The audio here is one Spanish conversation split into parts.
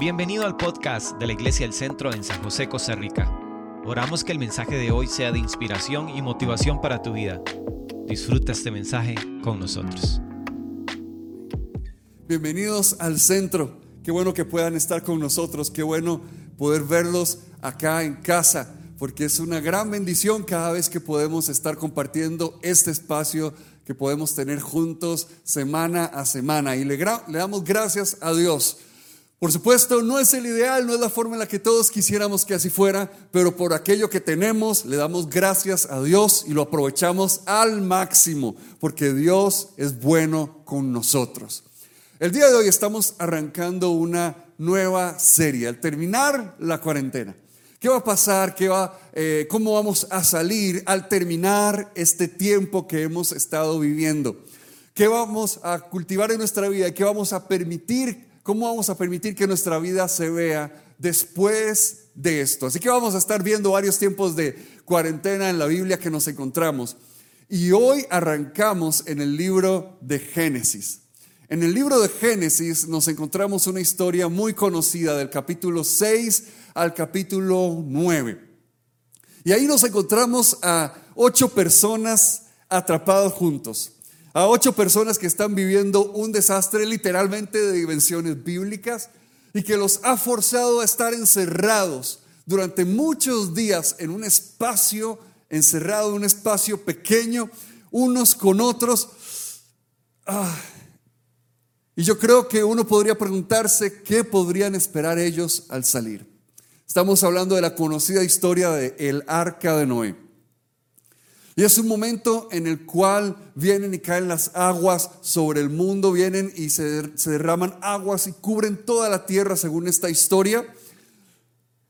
Bienvenido al podcast de la Iglesia del Centro en San José, Costa Rica. Oramos que el mensaje de hoy sea de inspiración y motivación para tu vida. Disfruta este mensaje con nosotros. Bienvenidos al centro. Qué bueno que puedan estar con nosotros. Qué bueno poder verlos acá en casa, porque es una gran bendición cada vez que podemos estar compartiendo este espacio que podemos tener juntos semana a semana. Y le, le damos gracias a Dios por supuesto, no es el ideal, no es la forma en la que todos quisiéramos que así fuera, pero por aquello que tenemos le damos gracias a Dios y lo aprovechamos al máximo, porque Dios es bueno con nosotros. El día de hoy estamos arrancando una nueva serie, al terminar la cuarentena. ¿Qué va a pasar? ¿Qué va, eh, ¿Cómo vamos a salir al terminar este tiempo que hemos estado viviendo? ¿Qué vamos a cultivar en nuestra vida? ¿Qué vamos a permitir ¿Cómo vamos a permitir que nuestra vida se vea después de esto? Así que vamos a estar viendo varios tiempos de cuarentena en la Biblia que nos encontramos. Y hoy arrancamos en el libro de Génesis. En el libro de Génesis nos encontramos una historia muy conocida del capítulo 6 al capítulo 9. Y ahí nos encontramos a ocho personas atrapadas juntos a ocho personas que están viviendo un desastre literalmente de dimensiones bíblicas y que los ha forzado a estar encerrados durante muchos días en un espacio encerrado, un espacio pequeño, unos con otros. Ah, y yo creo que uno podría preguntarse qué podrían esperar ellos al salir. Estamos hablando de la conocida historia de el arca de Noé. Y es un momento en el cual vienen y caen las aguas sobre el mundo, vienen y se, derraman aguas y cubren toda la tierra según esta historia.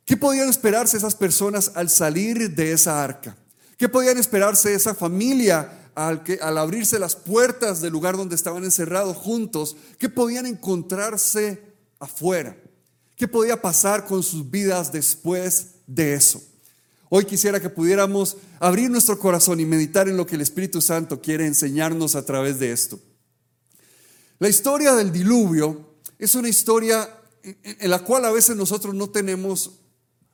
¿Qué podían esperarse esas personas al salir de esa arca? ¿Qué podían esperarse esa familia al, que, al abrirse las puertas del lugar donde estaban encerrados juntos? ¿Qué podían encontrarse afuera? ¿Qué podía pasar con sus vidas después de eso? Hoy quisiera que pudiéramos abrir nuestro corazón y meditar en lo que el Espíritu Santo quiere enseñarnos a través de esto. La historia del diluvio es una historia en la cual a veces nosotros no tenemos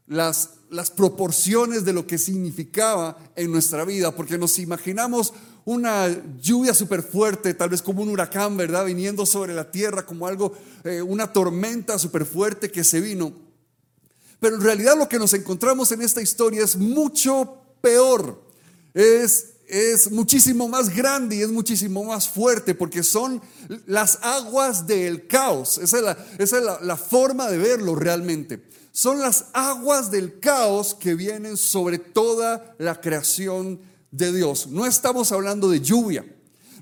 las, proporciones de lo que significaba en nuestra vida, porque nos imaginamos una lluvia súper fuerte, tal vez como un huracán, ¿verdad? Viniendo sobre la tierra, como algo, eh, una tormenta súper fuerte que se vino. Pero en realidad lo que nos encontramos en esta historia es mucho peor. Es, es muchísimo más grande y es muchísimo más fuerte porque son las aguas del caos. Esa es, la, esa es la, la forma de verlo realmente. Son las aguas del caos que vienen sobre toda la creación de Dios. No estamos hablando de lluvia.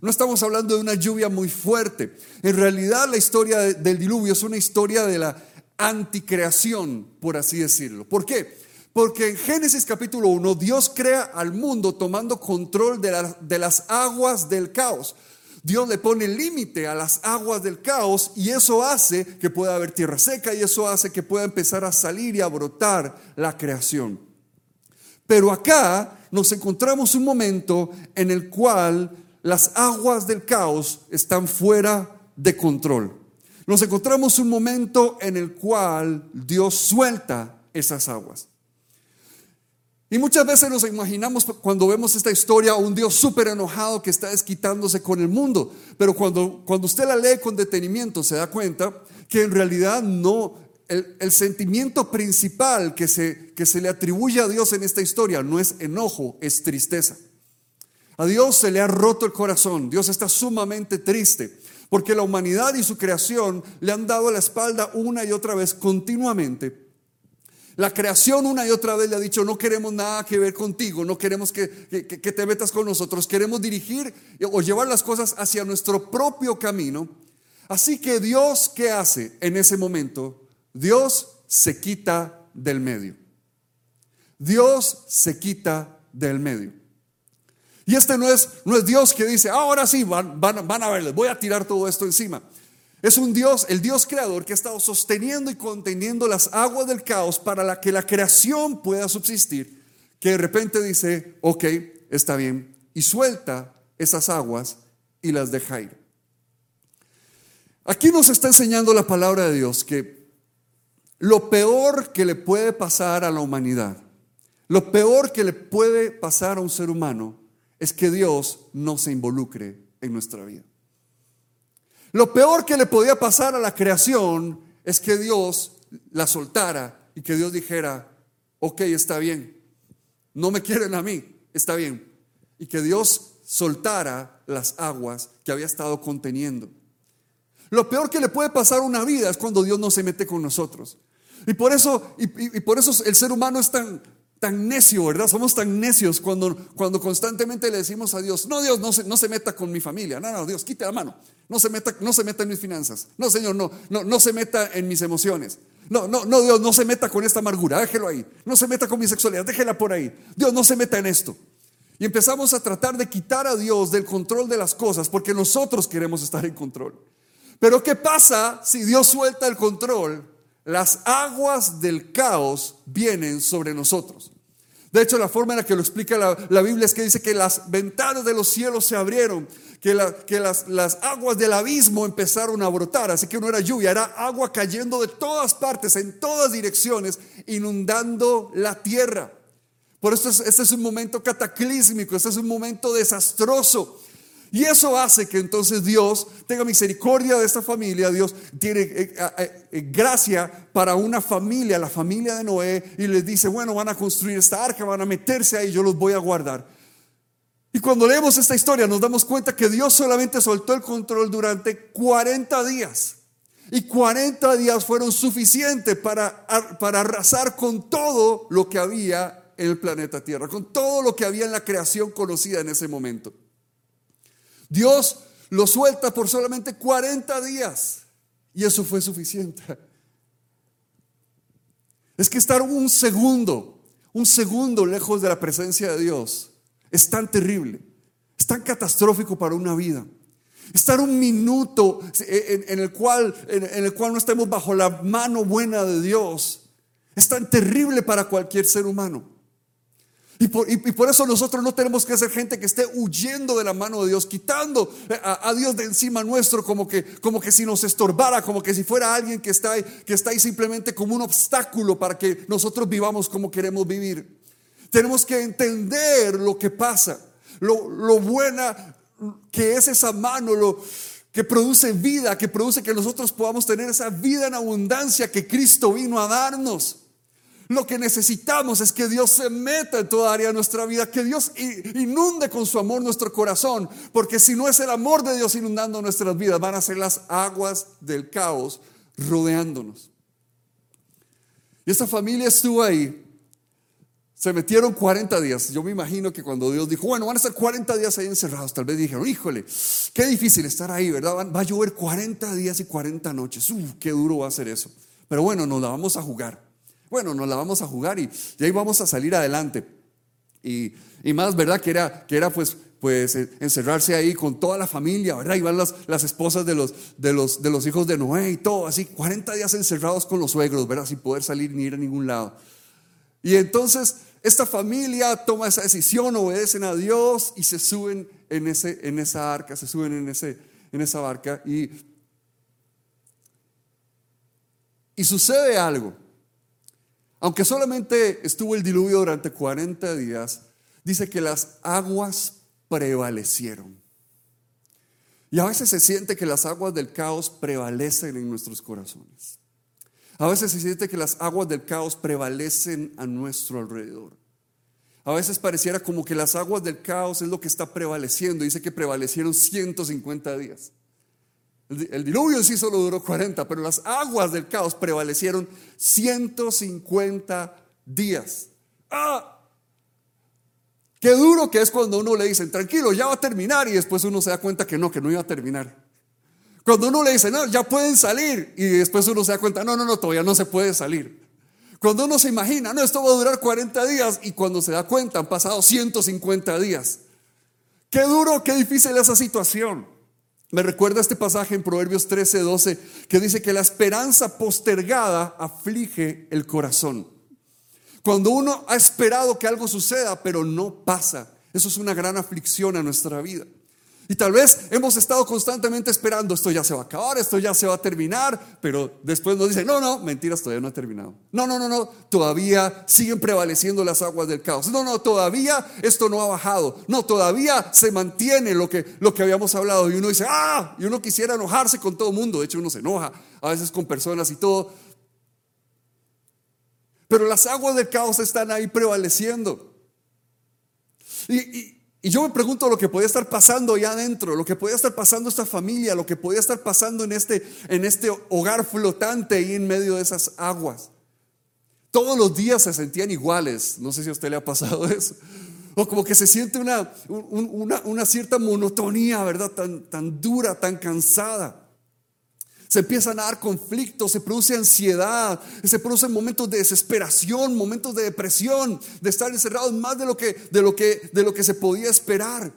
No estamos hablando de una lluvia muy fuerte. En realidad la historia del diluvio es una historia de la anticreación, por así decirlo. ¿Por qué? Porque en Génesis capítulo 1 Dios crea al mundo tomando control de, de las aguas del caos. Dios le pone límite a las aguas del caos y eso hace que pueda haber tierra seca y eso hace que pueda empezar a salir y a brotar la creación. Pero acá nos encontramos un momento en el cual las aguas del caos están fuera de control nos encontramos un momento en el cual Dios suelta esas aguas. Y muchas veces nos imaginamos cuando vemos esta historia un Dios súper enojado que está desquitándose con el mundo. Pero cuando, cuando usted la lee con detenimiento se da cuenta que en realidad no, el, el, sentimiento principal que se, que se le atribuye a Dios en esta historia no es enojo, es tristeza. A Dios se le ha roto el corazón, Dios está sumamente triste. Porque la humanidad y su creación le han dado la espalda una y otra vez continuamente. La creación una y otra vez le ha dicho, no queremos nada que ver contigo, no queremos que, te metas con nosotros, queremos dirigir o llevar las cosas hacia nuestro propio camino. Así que Dios, ¿qué hace en ese momento? Dios se quita del medio. Dios se quita del medio. Y este no es, no es Dios que dice, ahora sí, van, van, van a verles, voy a tirar todo esto encima. Es un Dios, el Dios creador que ha estado sosteniendo y conteniendo las aguas del caos para la que la creación pueda subsistir, que de repente dice, ok, está bien, y suelta esas aguas y las deja ir. Aquí nos está enseñando la palabra de Dios que lo peor que le puede pasar a la humanidad, lo peor que le puede pasar a un ser humano es que Dios no se involucre en nuestra vida. Lo peor que le podía pasar a la creación es que Dios la soltara y que Dios dijera, ok, está bien, no me quieren a mí, está bien. Y que Dios soltara las aguas que había estado conteniendo. Lo peor que le puede pasar a una vida es cuando Dios no se mete con nosotros. Y por eso, y, por eso el ser humano es tan, tan necio, ¿verdad? Somos tan necios cuando, cuando constantemente le decimos a Dios, no Dios, no se, no se meta con mi familia, no, no, Dios, quite la mano, no se meta, no se meta en mis finanzas, no Señor, no, no, no se meta en mis emociones, no, no, no Dios, no se meta con esta amargura, déjelo ahí, no se meta con mi sexualidad, déjela por ahí, Dios, no se meta en esto. Y empezamos a tratar de quitar a Dios del control de las cosas porque nosotros queremos estar en control. Pero ¿qué pasa si Dios suelta el control? Las aguas del caos vienen sobre nosotros. De hecho, la forma en la que lo explica la, Biblia es que dice que las ventanas de los cielos se abrieron, que, que las, las, aguas del abismo empezaron a brotar. Así que no era lluvia, era agua cayendo de todas partes, en todas direcciones, inundando la tierra. Por eso este es un momento cataclísmico, este es un momento desastroso. Y eso hace que entonces Dios tenga misericordia de esta familia. Dios tiene eh, eh, eh, gracia para una familia, la familia de Noé, y les dice, bueno, van a construir esta arca, van a meterse ahí, yo los voy a guardar. Y cuando leemos esta historia nos damos cuenta que Dios solamente soltó el control durante 40 días. Y 40 días fueron suficientes para, para arrasar con todo lo que había en el planeta Tierra, con todo lo que había en la creación conocida en ese momento. Dios lo suelta por solamente 40 días y eso fue suficiente. Es que estar un segundo, un segundo lejos de la presencia de Dios es tan terrible, es tan catastrófico para una vida. Estar un minuto en, el cual, en el cual no estemos bajo la mano buena de Dios es tan terrible para cualquier ser humano. Y por, eso nosotros no tenemos que ser gente que esté huyendo de la mano de Dios, quitando a, Dios de encima nuestro como que, como que si nos estorbara, como que si fuera alguien que está, ahí, que está ahí simplemente como un obstáculo para que nosotros vivamos como queremos vivir. Tenemos que entender lo que pasa, lo, lo buena que es esa mano, lo que produce vida, que produce que nosotros podamos tener esa vida en abundancia que Cristo vino a darnos. Lo que necesitamos es que Dios se meta en toda área de nuestra vida, que Dios inunde con su amor nuestro corazón, porque si no es el amor de Dios inundando nuestras vidas, van a ser las aguas del caos rodeándonos. Y esta familia estuvo ahí. Se metieron 40 días. Yo me imagino que cuando Dios dijo, bueno, van a estar 40 días ahí encerrados, tal vez dijeron, híjole, qué difícil estar ahí, ¿verdad? Va a llover 40 días y 40 noches. Uf, qué duro va a ser eso. Pero bueno, nos la vamos a jugar. Bueno, nos la vamos a jugar y, ahí vamos a salir adelante. Y, más, ¿verdad? Que era, que era pues, pues eh, encerrarse ahí con toda la familia, ¿verdad? Iban las, las esposas de los, de, los, de los hijos de Noé y todo, así, 40 días encerrados con los suegros, ¿verdad? Sin poder salir ni ir a ningún lado. Y entonces esta familia toma esa decisión, obedecen a Dios y se suben en, ese, en esa arca, se suben en, ese, en esa barca y, y sucede algo. Aunque solamente estuvo el diluvio durante 40 días, dice que las aguas prevalecieron. Y a veces se siente que las aguas del caos prevalecen en nuestros corazones. A veces se siente que las aguas del caos prevalecen a nuestro alrededor. A veces pareciera como que las aguas del caos es lo que está prevaleciendo. Dice que prevalecieron 150 días. El diluvio sí solo duró 40, pero las aguas del caos prevalecieron 150 días. ¡Ah! Qué duro que es cuando uno le dicen, tranquilo, ya va a terminar y después uno se da cuenta que no, que no iba a terminar. Cuando uno le dice, no, ya pueden salir y después uno se da cuenta, no, no, no, todavía no se puede salir. Cuando uno se imagina, no, esto va a durar 40 días y cuando se da cuenta han pasado 150 días. Qué duro, qué difícil esa situación. Me recuerda este pasaje en Proverbios 13, 12, que dice que la esperanza postergada aflige el corazón. Cuando uno ha esperado que algo suceda, pero no pasa, eso es una gran aflicción a nuestra vida. Y tal vez hemos estado constantemente esperando, esto ya se va a acabar, esto ya se va a terminar, pero después nos dicen, no, no, mentiras, todavía no ha terminado. No, no, no, no, todavía siguen prevaleciendo las aguas del caos. No, no, todavía esto no ha bajado. No, todavía se mantiene lo que, lo que habíamos hablado. Y uno dice, ah, y uno quisiera enojarse con todo mundo. De hecho, uno se enoja a veces con personas y todo. Pero las aguas del caos están ahí prevaleciendo. Y yo me pregunto lo que podía estar pasando allá adentro, lo que podía estar pasando esta familia, lo que podía estar pasando en este, en este hogar flotante ahí en medio de esas aguas. Todos los días se sentían iguales, no sé si a usted le ha pasado eso. O como que se siente una, una, una cierta monotonía, ¿verdad? Tan, tan dura, tan cansada. Se empiezan a dar conflictos, se produce ansiedad, se producen momentos de desesperación, momentos de depresión, de estar encerrados más de lo que, de lo que, de lo que se podía esperar.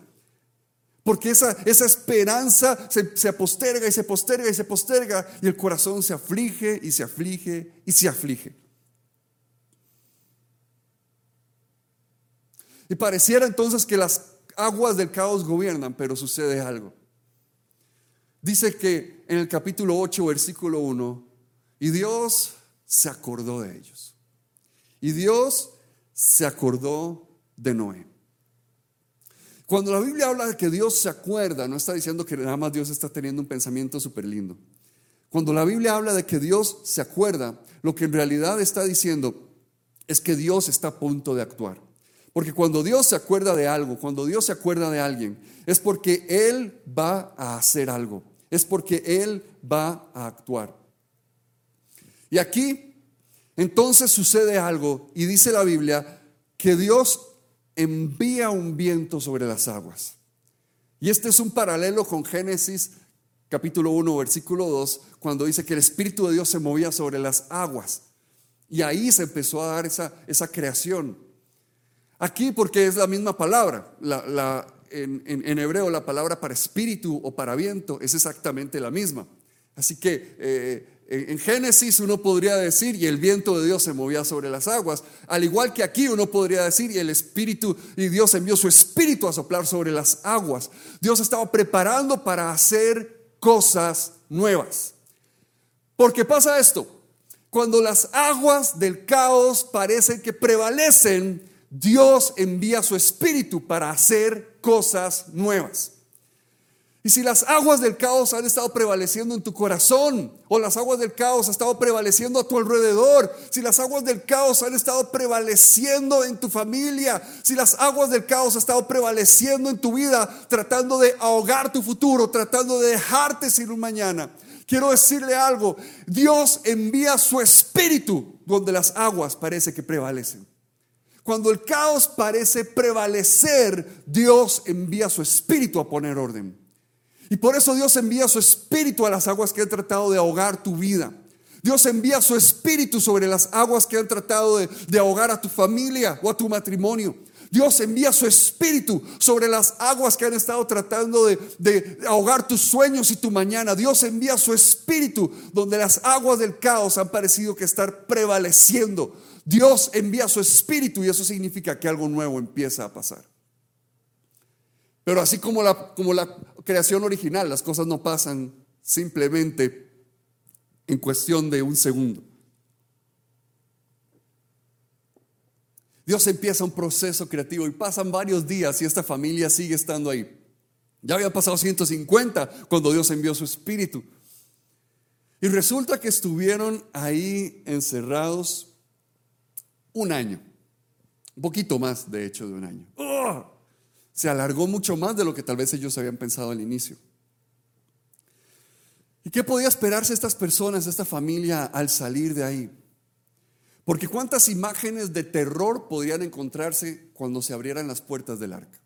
Porque esa, esa esperanza se, se posterga y se posterga y se posterga y el corazón se aflige y se aflige y se aflige. Y pareciera entonces que las aguas del caos gobiernan, pero sucede algo. Dice que en el capítulo 8, versículo 1, y Dios se acordó de ellos. Y Dios se acordó de Noé. Cuando la Biblia habla de que Dios se acuerda, no está diciendo que nada más Dios está teniendo un pensamiento súper lindo. Cuando la Biblia habla de que Dios se acuerda, lo que en realidad está diciendo es que Dios está a punto de actuar. Porque cuando Dios se acuerda de algo, cuando Dios se acuerda de alguien, es porque Él va a hacer algo es porque Él va a actuar. Y aquí entonces sucede algo y dice la Biblia que Dios envía un viento sobre las aguas. Y este es un paralelo con Génesis capítulo 1, versículo 2, cuando dice que el Espíritu de Dios se movía sobre las aguas. Y ahí se empezó a dar esa, esa creación. Aquí porque es la misma palabra, la, la, en, hebreo la palabra para espíritu o para viento es exactamente la misma. Así que eh, en Génesis uno podría decir, y el viento de Dios se movía sobre las aguas, al igual que aquí uno podría decir, y el espíritu, y Dios envió su espíritu a soplar sobre las aguas. Dios estaba preparando para hacer cosas nuevas. Porque pasa esto, cuando las aguas del caos parecen que prevalecen, Dios envía su espíritu para hacer cosas nuevas. Y si las aguas del caos han estado prevaleciendo en tu corazón, o las aguas del caos han estado prevaleciendo a tu alrededor, si las aguas del caos han estado prevaleciendo en tu familia, si las aguas del caos han estado prevaleciendo en tu vida, tratando de ahogar tu futuro, tratando de dejarte sin un mañana, quiero decirle algo, Dios envía su espíritu donde las aguas parece que prevalecen. Cuando el caos parece prevalecer, Dios envía su espíritu a poner orden. Y por eso Dios envía su espíritu a las aguas que han tratado de ahogar tu vida. Dios envía su espíritu sobre las aguas que han tratado de, ahogar a tu familia o a tu matrimonio. Dios envía su espíritu sobre las aguas que han estado tratando de, de, ahogar tus sueños y tu mañana. Dios envía su espíritu donde las aguas del caos han parecido que estar prevaleciendo. Dios envía su espíritu y eso significa que algo nuevo empieza a pasar. Pero así como la, como la creación original, las cosas no pasan simplemente en cuestión de un segundo. Dios empieza un proceso creativo y pasan varios días y esta familia sigue estando ahí. Ya había pasado 150 cuando Dios envió su espíritu. Y resulta que estuvieron ahí encerrados un año. Un poquito más, de hecho, de un año. ¡Oh! Se alargó mucho más de lo que tal vez ellos habían pensado al inicio. ¿Y qué podía esperarse estas personas, esta familia, al salir de ahí? Porque cuántas imágenes de terror podían encontrarse cuando se abrieran las puertas del arca.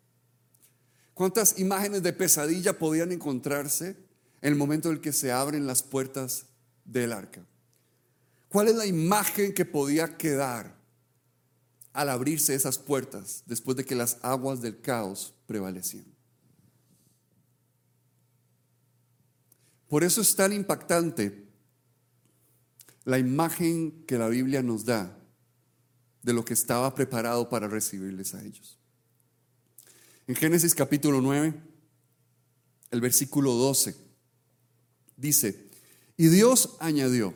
¿Cuántas imágenes de pesadilla podían encontrarse en el momento en el que se abren las puertas del arca? ¿Cuál es la imagen que podía quedar al abrirse esas puertas después de que las aguas del caos prevalecían. Por eso es tan impactante la imagen que la Biblia nos da de lo que estaba preparado para recibirles a ellos. En Génesis capítulo 9, el versículo 12. Dice, y Dios añadió,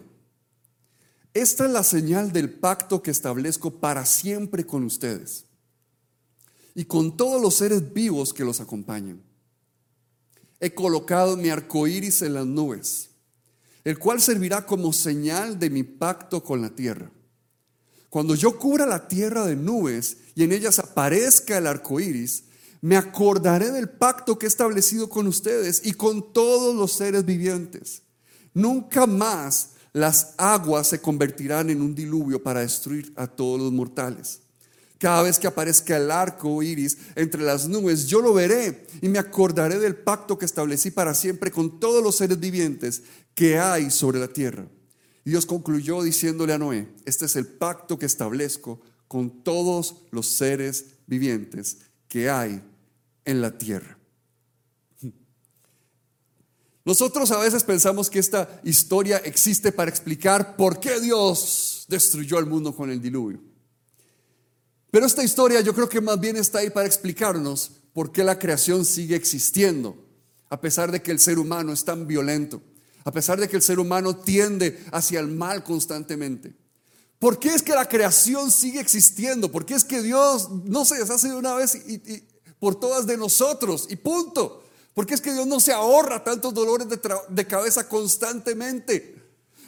esta es la señal del pacto que establezco para siempre con ustedes y con todos los seres vivos que los acompañan. He colocado mi arco iris en las nubes, el cual servirá como señal de mi pacto con la tierra. Cuando yo cubra la tierra de nubes y en ellas aparezca el arco iris, me acordaré del pacto que he establecido con ustedes y con todos los seres vivientes. Nunca más las aguas se convertirán en un diluvio para destruir a todos los mortales. Cada vez que aparezca el arco iris entre las nubes, yo lo veré y me acordaré del pacto que establecí para siempre con todos los seres vivientes que hay sobre la tierra. Y Dios concluyó diciéndole a Noé, este es el pacto que establezco con todos los seres vivientes que hay en la tierra. Nosotros a veces pensamos que esta historia existe para explicar por qué Dios destruyó el mundo con el diluvio. Pero esta historia yo creo que más bien está ahí para explicarnos por qué la creación sigue existiendo, a pesar de que el ser humano es tan violento, a pesar de que el ser humano tiende hacia el mal constantemente. ¿Por qué es que la creación sigue existiendo? ¿Por qué es que Dios no se deshace de una vez y, por todas de nosotros y punto? ¿Por qué es que Dios no se ahorra tantos dolores de, cabeza constantemente?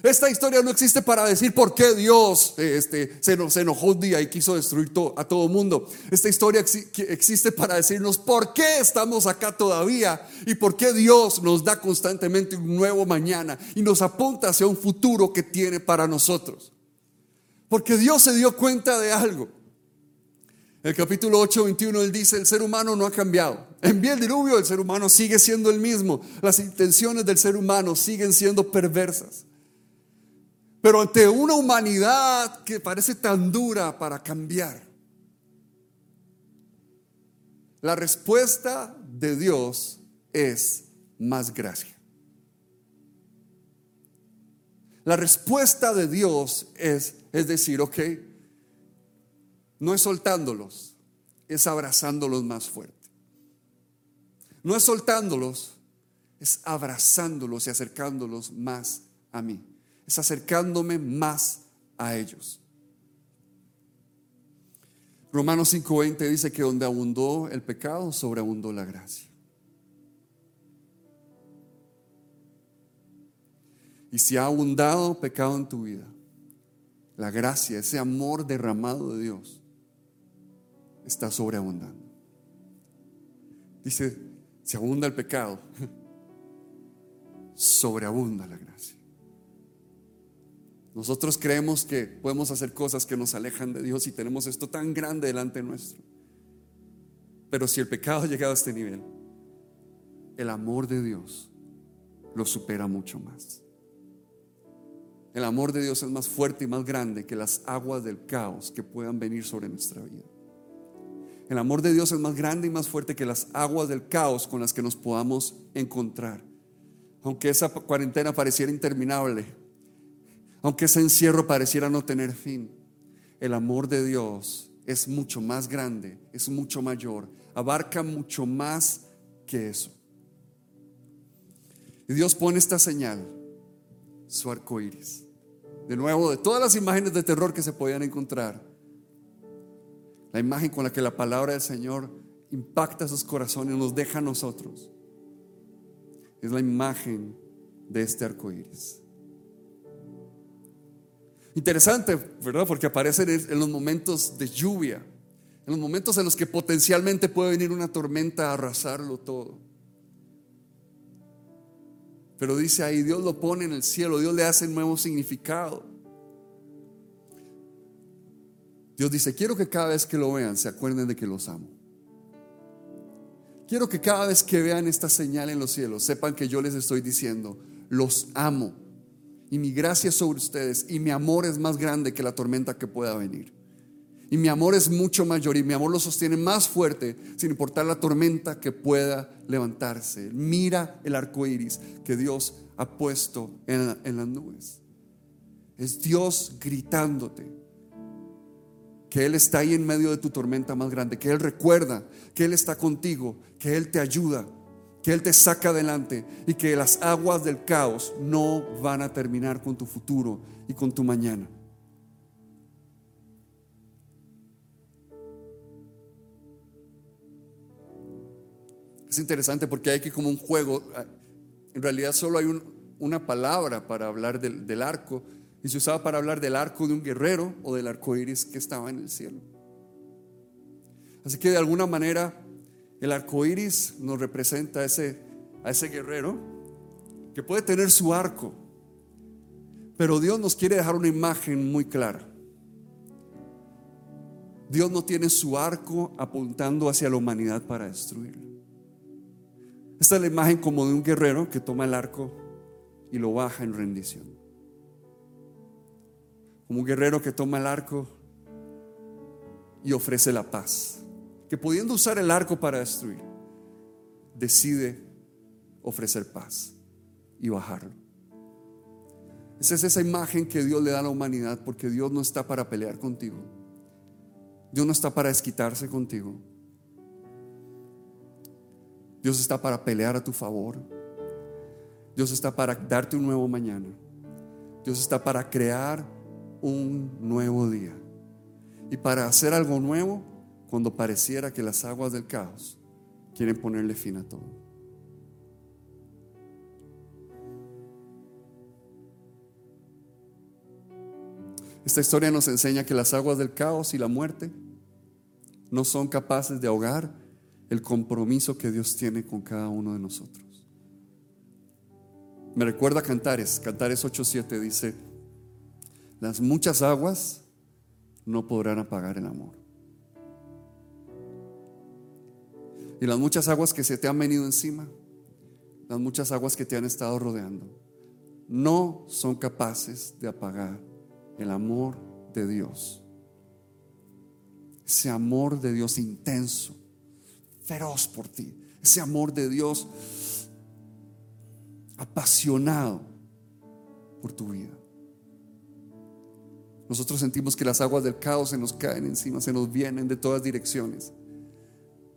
Esta historia no existe para decir por qué Dios este, se, nos, enojó un día y quiso destruir a todo mundo. Esta historia existe para decirnos por qué estamos acá todavía y por qué Dios nos da constantemente un nuevo mañana y nos apunta hacia un futuro que tiene para nosotros. Porque Dios se dio cuenta de algo. El capítulo 8, 21, él dice, el ser humano no ha cambiado. En el diluvio, el ser humano sigue siendo el mismo. Las intenciones del ser humano siguen siendo perversas. Pero ante una humanidad que parece tan dura para cambiar, la respuesta de Dios es más gracia. La respuesta de Dios es, es decir, ok, no es soltándolos, es abrazándolos más fuerte. No es soltándolos, es abrazándolos y acercándolos más a mí es acercándome más a ellos. Romanos 5:20 dice que donde abundó el pecado, sobreabundó la gracia. Y si ha abundado pecado en tu vida, la gracia, ese amor derramado de Dios, está sobreabundando. Dice, si abunda el pecado, sobreabunda la gracia. Nosotros creemos que podemos hacer cosas que nos alejan de Dios y tenemos esto tan grande delante nuestro. Pero si el pecado ha llegado a este nivel, el amor de Dios lo supera mucho más. El amor de Dios es más fuerte y más grande que las aguas del caos que puedan venir sobre nuestra vida. El amor de Dios es más grande y más fuerte que las aguas del caos con las que nos podamos encontrar. Aunque esa cuarentena pareciera interminable, aunque ese encierro pareciera no tener fin, el amor de Dios es mucho más grande, es mucho mayor, abarca mucho más que eso. Y Dios pone esta señal, su arco iris. De nuevo, de todas las imágenes de terror que se podían encontrar, la imagen con la que la palabra del Señor impacta sus corazones, nos deja a nosotros, es la imagen de este arco iris. Interesante, ¿verdad? Porque aparecen en los momentos de lluvia, en los momentos en los que potencialmente puede venir una tormenta a arrasarlo todo. Pero dice ahí, Dios lo pone en el cielo, Dios le hace nuevo significado. Dios dice, quiero que cada vez que lo vean se acuerden de que los amo. Quiero que cada vez que vean esta señal en los cielos sepan que yo les estoy diciendo, los amo y mi gracia sobre ustedes y mi amor es más grande que la tormenta que pueda venir. Y mi amor es mucho mayor y mi amor lo sostiene más fuerte sin importar la tormenta que pueda levantarse. Mira el arco iris que Dios ha puesto en, en las nubes. Es Dios gritándote que Él está ahí en medio de tu tormenta más grande, que Él recuerda que Él está contigo, que Él te ayuda, que Él te saca adelante y que las aguas del caos no van a terminar con tu futuro y con tu mañana. Es interesante porque hay aquí como un juego. En realidad solo hay una palabra para hablar del, arco y se usaba para hablar del arco de un guerrero o del arco iris que estaba en el cielo. Así que de alguna manera el arco iris nos representa a ese, a ese guerrero que puede tener su arco, pero Dios nos quiere dejar una imagen muy clara. Dios no tiene su arco apuntando hacia la humanidad para destruirla. Esta es la imagen como de un guerrero que toma el arco y lo baja en rendición. Como un guerrero que toma el arco y ofrece la paz. Que pudiendo usar el arco para destruir, decide ofrecer paz y bajarlo. Esa es esa imagen que Dios le da a la humanidad porque Dios no está para pelear contigo. Dios no está para desquitarse contigo. Dios está para pelear a tu favor. Dios está para darte un nuevo mañana. Dios está para crear un nuevo día. Y para hacer algo nuevo cuando pareciera que las aguas del caos quieren ponerle fin a todo. Esta historia nos enseña que las aguas del caos y la muerte no son capaces de ahogar el compromiso que Dios tiene con cada uno de nosotros. Me recuerda Cantares, Cantares 8:7 dice, las muchas aguas no podrán apagar el amor. Y las muchas aguas que se te han venido encima, las muchas aguas que te han estado rodeando, no son capaces de apagar el amor de Dios. Ese amor de Dios intenso, feroz por ti. Ese amor de Dios apasionado por tu vida. Nosotros sentimos que las aguas del caos se nos caen encima, se nos vienen de todas direcciones.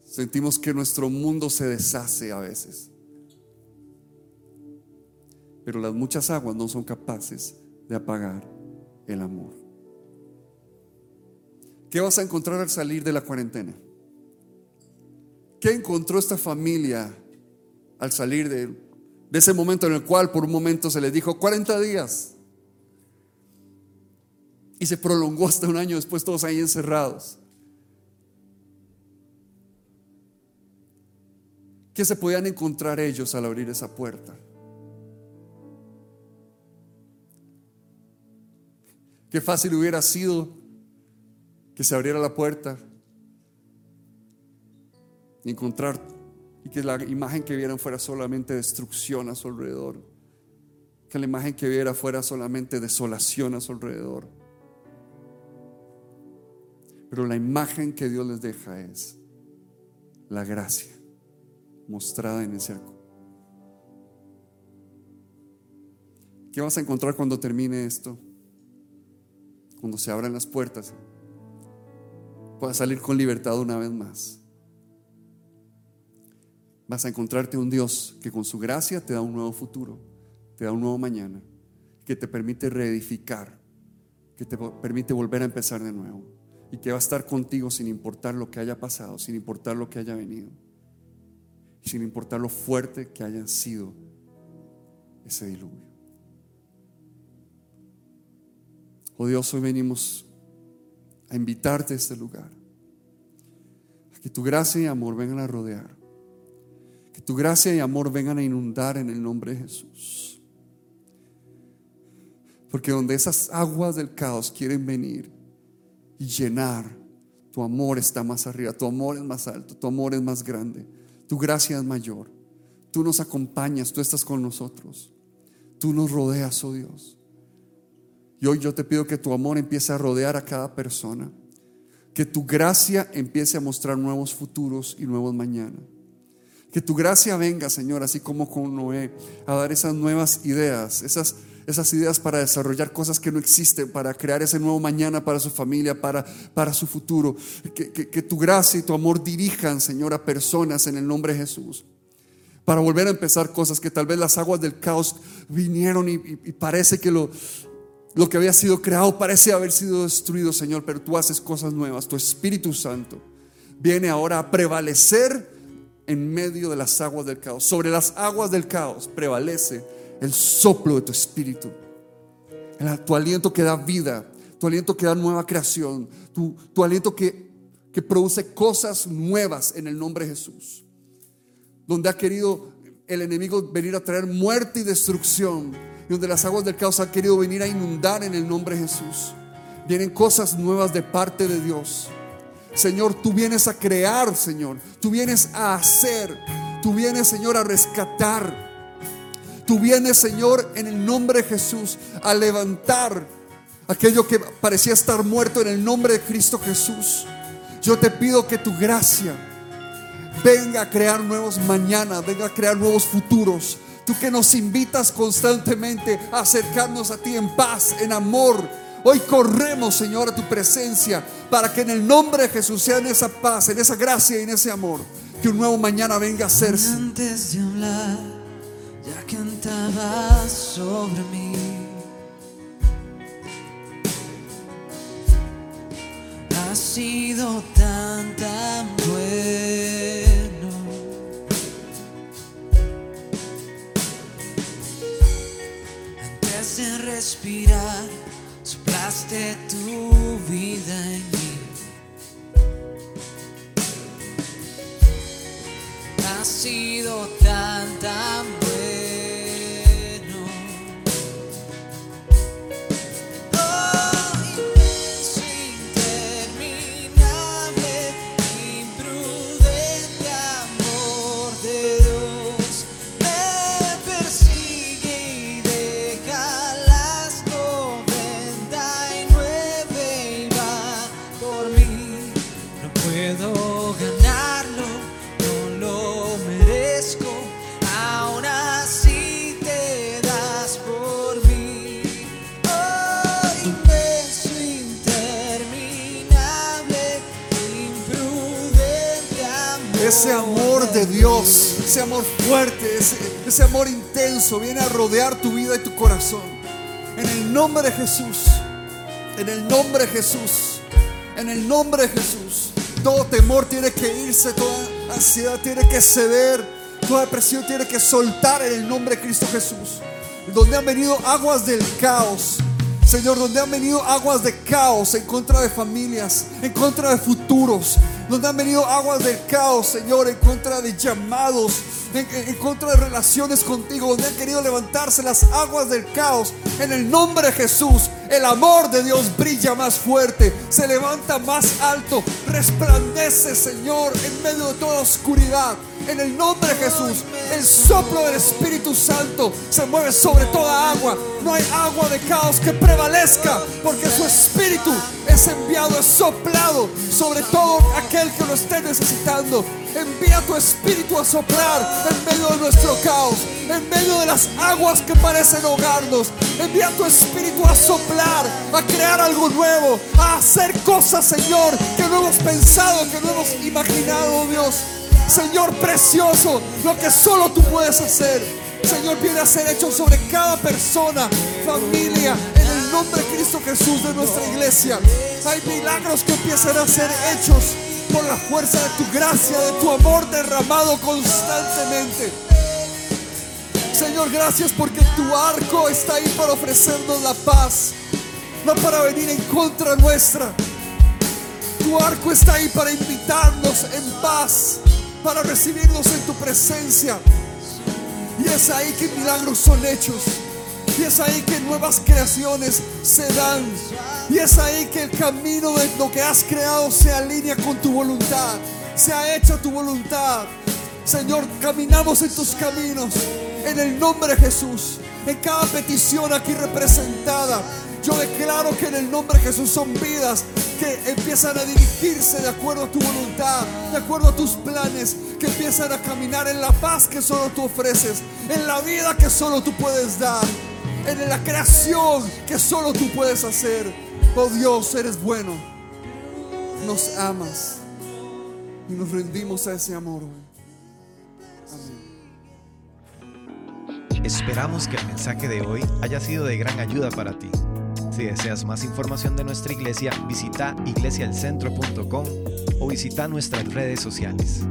Sentimos que nuestro mundo se deshace a veces. Pero las muchas aguas no son capaces de apagar el amor. ¿Qué vas a encontrar al salir de la cuarentena? ¿Qué encontró esta familia al salir de, ese momento en el cual por un momento se les dijo 40 días? Y se prolongó hasta un año después todos ahí encerrados. ¿Qué se podían encontrar ellos al abrir esa puerta? Qué fácil hubiera sido que se abriera la puerta y encontrar y que la imagen que vieran fuera solamente destrucción a su alrededor, que la imagen que viera fuera solamente desolación a su alrededor. Pero la imagen que Dios les deja es la gracia mostrada en ese arco. ¿Qué vas a encontrar cuando termine esto? Cuando se abran las puertas, puedas salir con libertad una vez más vas a encontrarte un Dios que con su gracia te da un nuevo futuro, te da un nuevo mañana, que te permite reedificar, que te permite volver a empezar de nuevo y que va a estar contigo sin importar lo que haya pasado, sin importar lo que haya venido, sin importar lo fuerte que haya sido ese diluvio. Oh Dios, hoy venimos a invitarte a este lugar, a que tu gracia y amor vengan a rodear que tu gracia y amor vengan a inundar en el nombre de Jesús. Porque donde esas aguas del caos quieren venir llenar, tu amor está más arriba, tu amor es más alto, tu amor es más grande, tu gracia es mayor. Tú nos acompañas, tú estás con nosotros. Tú nos rodeas, oh Dios. Y hoy yo te pido que tu amor empiece a rodear a cada persona. Que tu gracia empiece a mostrar nuevos futuros y nuevos mañanas. Que tu gracia venga, Señor, así como con Noé, a dar esas nuevas ideas, esas, esas ideas para desarrollar cosas que no existen, para crear ese nuevo mañana para su familia, para, para su futuro. Que, que tu gracia y tu amor dirijan, Señor, a personas en el nombre de Jesús para volver a empezar cosas que tal vez las aguas del caos vinieron y, y parece que lo, lo que había sido creado parece haber sido destruido, Señor, pero tú haces cosas nuevas. Tu Espíritu Santo viene ahora a prevalecer en medio de las aguas del caos. Sobre las aguas del caos prevalece el soplo de tu Espíritu. tu aliento que da vida, tu aliento que da nueva creación, tu, tu aliento que, que produce cosas nuevas en el nombre de Jesús. Donde ha querido el enemigo venir a traer muerte y destrucción y donde las aguas del caos han querido venir a inundar en el nombre de Jesús. Vienen cosas nuevas de parte de Dios. Señor, tú vienes a crear, Señor. Tú vienes a hacer. Tú vienes, Señor, a rescatar. Tú vienes, Señor, en el nombre de Jesús, a levantar aquello que parecía estar muerto en el nombre de Cristo Jesús. Yo te pido que tu gracia venga a crear nuevos mañanas, venga a crear nuevos futuros, Tú que nos invitas constantemente a acercarnos a ti en paz, en amor. Hoy corremos, Señor, a tu presencia para que en el nombre de Jesús sea en esa paz, en esa gracia y en ese amor, que un nuevo mañana venga a hacerse. Antes de hablar, ya cantaba sobre mí. Ha sido tan, tan bueno. respirar, soplaste tu ese amor de Dios, ese amor fuerte, ese, amor intenso viene a rodear tu vida y tu corazón. En el nombre de Jesús, en el nombre de Jesús, en el nombre de Jesús. Todo temor tiene que irse, toda ansiedad tiene que ceder, toda depresión tiene que soltar en el nombre de Cristo Jesús. Donde han venido aguas del caos, Señor, donde han venido aguas de caos en contra de familias, en contra de futuros, donde han venido aguas del caos, Señor, en contra de llamados, en, contra de relaciones contigo, donde han querido levantarse las aguas del caos. En el nombre de Jesús, el amor de Dios brilla más fuerte, se levanta más alto, resplandece, Señor, en medio de toda oscuridad. En el nombre de Jesús, el soplo del Espíritu Santo se mueve sobre toda agua. No hay agua de caos que prevalezca, porque su Espíritu es enviado, es soplado sobre todo aquel que lo esté necesitando. Envía tu Espíritu a soplar en medio de nuestro caos, en medio de las aguas que parecen ahogarnos. Envía tu Espíritu a soplar, a crear algo nuevo, a hacer cosas, Señor, que no hemos pensado, que no hemos imaginado, Dios. Señor precioso, lo que solo tú puedes hacer. Señor, viene a ser hecho sobre cada persona, familia, en el nombre de Cristo Jesús de nuestra iglesia. Hay milagros que empiezan a ser hechos por la fuerza de tu gracia, de tu amor derramado constantemente. Señor, gracias porque tu arco está ahí para ofrecernos la paz, no para venir en contra nuestra. Tu arco está ahí para invitarnos en paz para recibirnos en tu presencia. Y es ahí que milagros son hechos. Y es ahí que nuevas creaciones se dan. Y es ahí que el camino de lo que has creado se alinea con tu voluntad. Se ha hecho tu voluntad. Señor, caminamos en tus caminos. En el nombre de Jesús. En cada petición aquí representada. Yo declaro que en el nombre de Jesús son vidas que empiezan a dirigirse de acuerdo a tu voluntad, de acuerdo a tus planes, que empiezan a caminar en la paz que solo tú ofreces, en la vida que solo tú puedes dar, en la creación que solo tú puedes hacer. Oh Dios, eres bueno. Nos amas y nos rendimos a ese amor. Amén. Esperamos que el mensaje de hoy haya sido de gran ayuda para ti. Si deseas más información de nuestra iglesia, visita iglesialcentro.com o visita nuestras redes sociales.